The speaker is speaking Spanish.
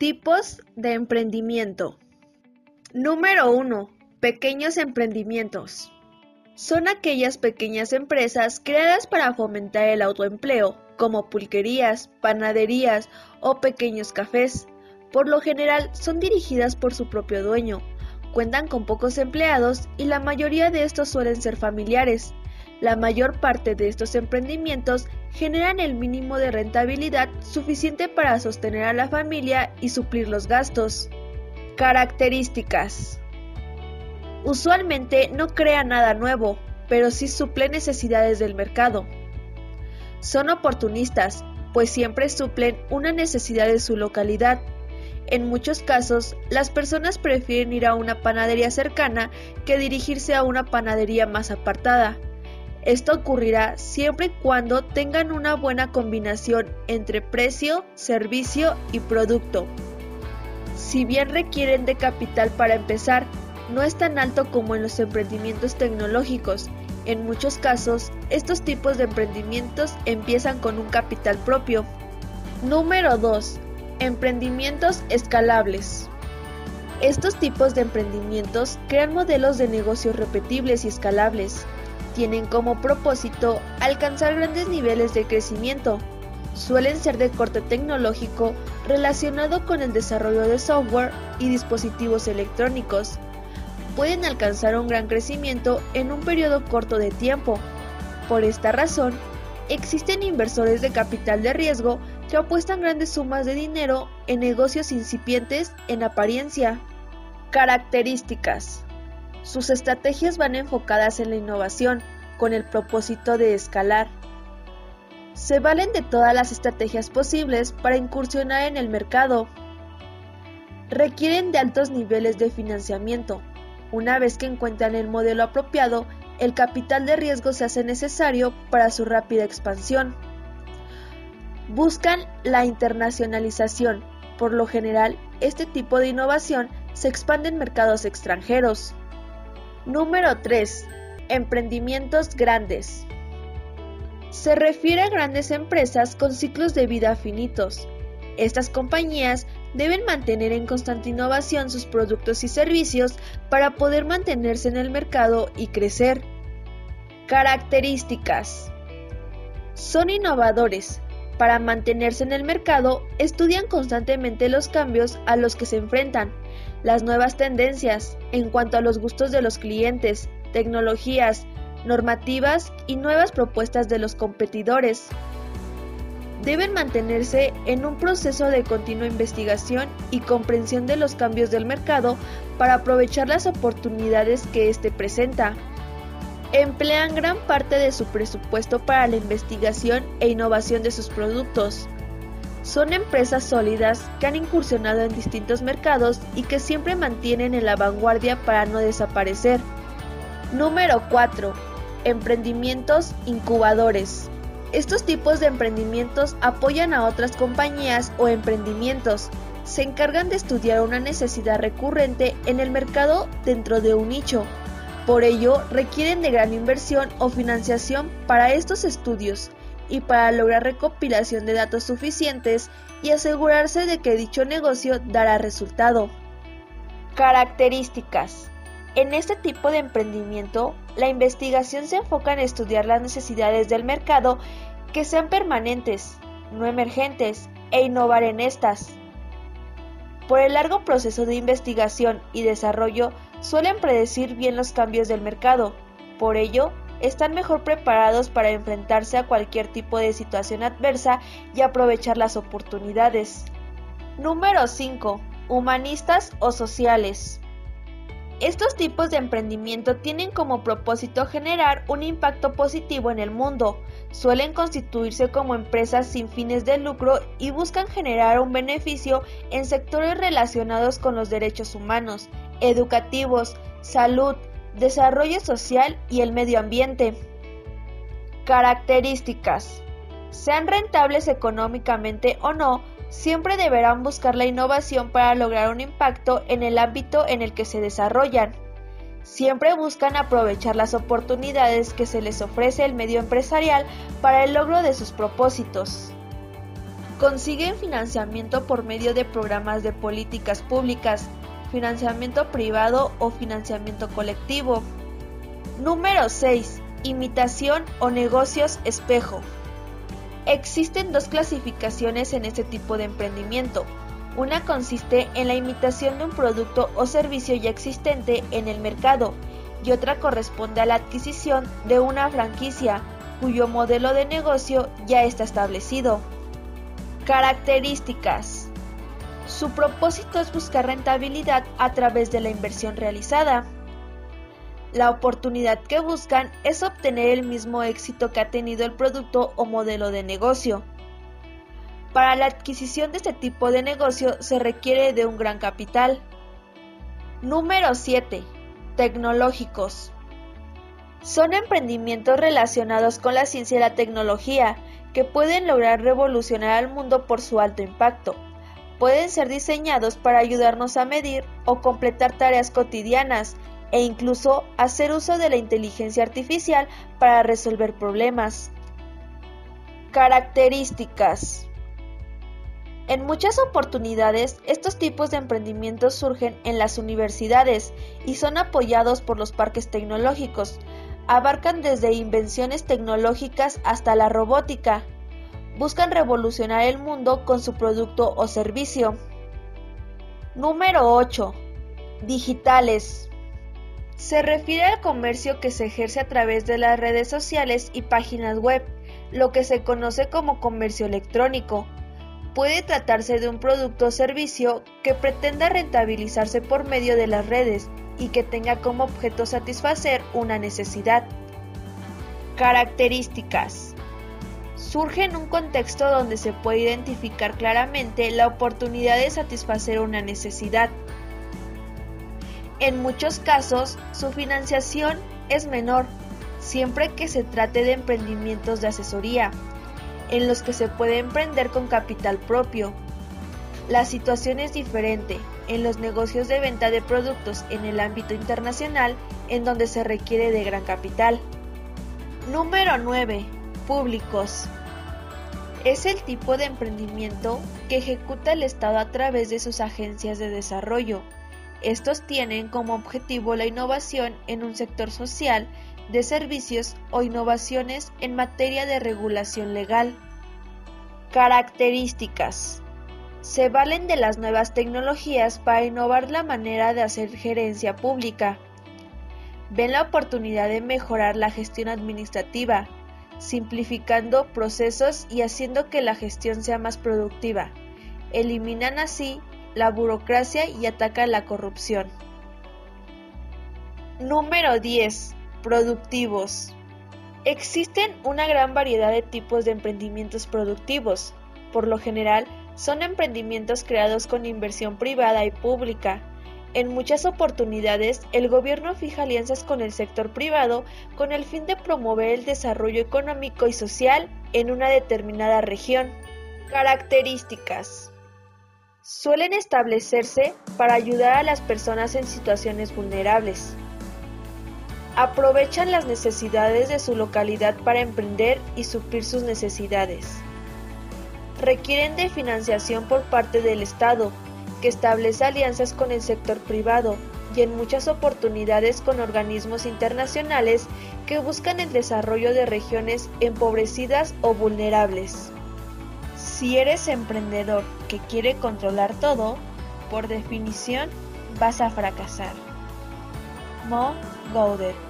Tipos de emprendimiento. Número 1. Pequeños emprendimientos. Son aquellas pequeñas empresas creadas para fomentar el autoempleo, como pulquerías, panaderías o pequeños cafés. Por lo general son dirigidas por su propio dueño, cuentan con pocos empleados y la mayoría de estos suelen ser familiares. La mayor parte de estos emprendimientos generan el mínimo de rentabilidad suficiente para sostener a la familia y suplir los gastos. Características. Usualmente no crea nada nuevo, pero sí suple necesidades del mercado. Son oportunistas, pues siempre suplen una necesidad de su localidad. En muchos casos, las personas prefieren ir a una panadería cercana que dirigirse a una panadería más apartada esto ocurrirá siempre y cuando tengan una buena combinación entre precio, servicio y producto. Si bien requieren de capital para empezar, no es tan alto como en los emprendimientos tecnológicos. En muchos casos, estos tipos de emprendimientos empiezan con un capital propio. Número 2. Emprendimientos escalables. Estos tipos de emprendimientos crean modelos de negocios repetibles y escalables tienen como propósito alcanzar grandes niveles de crecimiento. Suelen ser de corte tecnológico relacionado con el desarrollo de software y dispositivos electrónicos. Pueden alcanzar un gran crecimiento en un periodo corto de tiempo. Por esta razón, existen inversores de capital de riesgo que apuestan grandes sumas de dinero en negocios incipientes en apariencia. Características. Sus estrategias van enfocadas en la innovación, con el propósito de escalar. Se valen de todas las estrategias posibles para incursionar en el mercado. Requieren de altos niveles de financiamiento. Una vez que encuentran el modelo apropiado, el capital de riesgo se hace necesario para su rápida expansión. Buscan la internacionalización. Por lo general, este tipo de innovación se expande en mercados extranjeros. Número 3. Emprendimientos grandes. Se refiere a grandes empresas con ciclos de vida finitos. Estas compañías deben mantener en constante innovación sus productos y servicios para poder mantenerse en el mercado y crecer. Características. Son innovadores. Para mantenerse en el mercado, estudian constantemente los cambios a los que se enfrentan las nuevas tendencias en cuanto a los gustos de los clientes, tecnologías, normativas y nuevas propuestas de los competidores. Deben mantenerse en un proceso de continua investigación y comprensión de los cambios del mercado para aprovechar las oportunidades que éste presenta. Emplean gran parte de su presupuesto para la investigación e innovación de sus productos. Son empresas sólidas que han incursionado en distintos mercados y que siempre mantienen en la vanguardia para no desaparecer. Número 4. Emprendimientos incubadores. Estos tipos de emprendimientos apoyan a otras compañías o emprendimientos. Se encargan de estudiar una necesidad recurrente en el mercado dentro de un nicho. Por ello, requieren de gran inversión o financiación para estos estudios y para lograr recopilación de datos suficientes y asegurarse de que dicho negocio dará resultado. Características. En este tipo de emprendimiento, la investigación se enfoca en estudiar las necesidades del mercado que sean permanentes, no emergentes, e innovar en estas. Por el largo proceso de investigación y desarrollo, suelen predecir bien los cambios del mercado. Por ello, están mejor preparados para enfrentarse a cualquier tipo de situación adversa y aprovechar las oportunidades. Número 5. Humanistas o sociales. Estos tipos de emprendimiento tienen como propósito generar un impacto positivo en el mundo. Suelen constituirse como empresas sin fines de lucro y buscan generar un beneficio en sectores relacionados con los derechos humanos, educativos, salud, desarrollo social y el medio ambiente. Características. Sean rentables económicamente o no, siempre deberán buscar la innovación para lograr un impacto en el ámbito en el que se desarrollan. Siempre buscan aprovechar las oportunidades que se les ofrece el medio empresarial para el logro de sus propósitos. Consiguen financiamiento por medio de programas de políticas públicas, financiamiento privado o financiamiento colectivo. Número 6. Imitación o negocios espejo. Existen dos clasificaciones en este tipo de emprendimiento. Una consiste en la imitación de un producto o servicio ya existente en el mercado y otra corresponde a la adquisición de una franquicia cuyo modelo de negocio ya está establecido. Características. Su propósito es buscar rentabilidad a través de la inversión realizada. La oportunidad que buscan es obtener el mismo éxito que ha tenido el producto o modelo de negocio. Para la adquisición de este tipo de negocio se requiere de un gran capital. Número 7. Tecnológicos. Son emprendimientos relacionados con la ciencia y la tecnología que pueden lograr revolucionar al mundo por su alto impacto. Pueden ser diseñados para ayudarnos a medir o completar tareas cotidianas e incluso hacer uso de la inteligencia artificial para resolver problemas. Características. En muchas oportunidades, estos tipos de emprendimientos surgen en las universidades y son apoyados por los parques tecnológicos. Abarcan desde invenciones tecnológicas hasta la robótica. Buscan revolucionar el mundo con su producto o servicio. Número 8. Digitales. Se refiere al comercio que se ejerce a través de las redes sociales y páginas web, lo que se conoce como comercio electrónico Puede tratarse de un producto o servicio que pretenda rentabilizarse por medio de las redes y que tenga como objeto satisfacer una necesidad. Características. Surge en un contexto donde se puede identificar claramente la oportunidad de satisfacer una necesidad. En muchos casos, su financiación es menor, siempre que se trate de emprendimientos de asesoría, en los que se puede emprender con capital propio. La situación es diferente en los negocios de venta de productos en el ámbito internacional en donde se requiere de gran capital. Número 9. Públicos. Es el tipo de emprendimiento que ejecuta el Estado a través de sus agencias de desarrollo. Estos tienen como objetivo la innovación en un sector social de servicios o innovaciones en materia de regulación legal. Características. Se valen de las nuevas tecnologías para innovar la manera de hacer gerencia pública. Ven la oportunidad de mejorar la gestión administrativa, simplificando procesos y haciendo que la gestión sea más productiva. Eliminan así la burocracia y atacan la corrupción. Número 10 Productivos. Existen una gran variedad de tipos de emprendimientos productivos. Por lo general, son emprendimientos creados con inversión privada y pública. En muchas oportunidades, el gobierno fija alianzas con el sector privado con el fin de promover el desarrollo económico y social en una determinada región. Características. Suelen establecerse para ayudar a las personas en situaciones vulnerables aprovechan las necesidades de su localidad para emprender y suplir sus necesidades. Requieren de financiación por parte del Estado, que establece alianzas con el sector privado y en muchas oportunidades con organismos internacionales que buscan el desarrollo de regiones empobrecidas o vulnerables. Si eres emprendedor que quiere controlar todo, por definición vas a fracasar. Mo Goudet